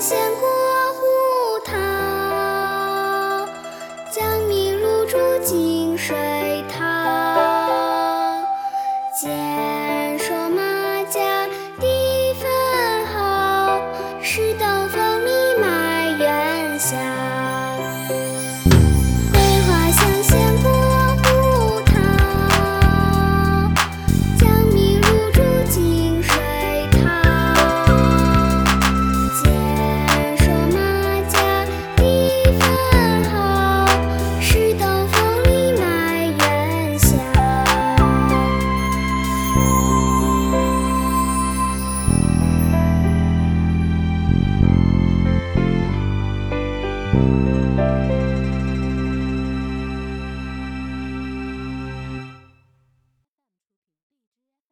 闲过胡桃，将麋鹿逐进水。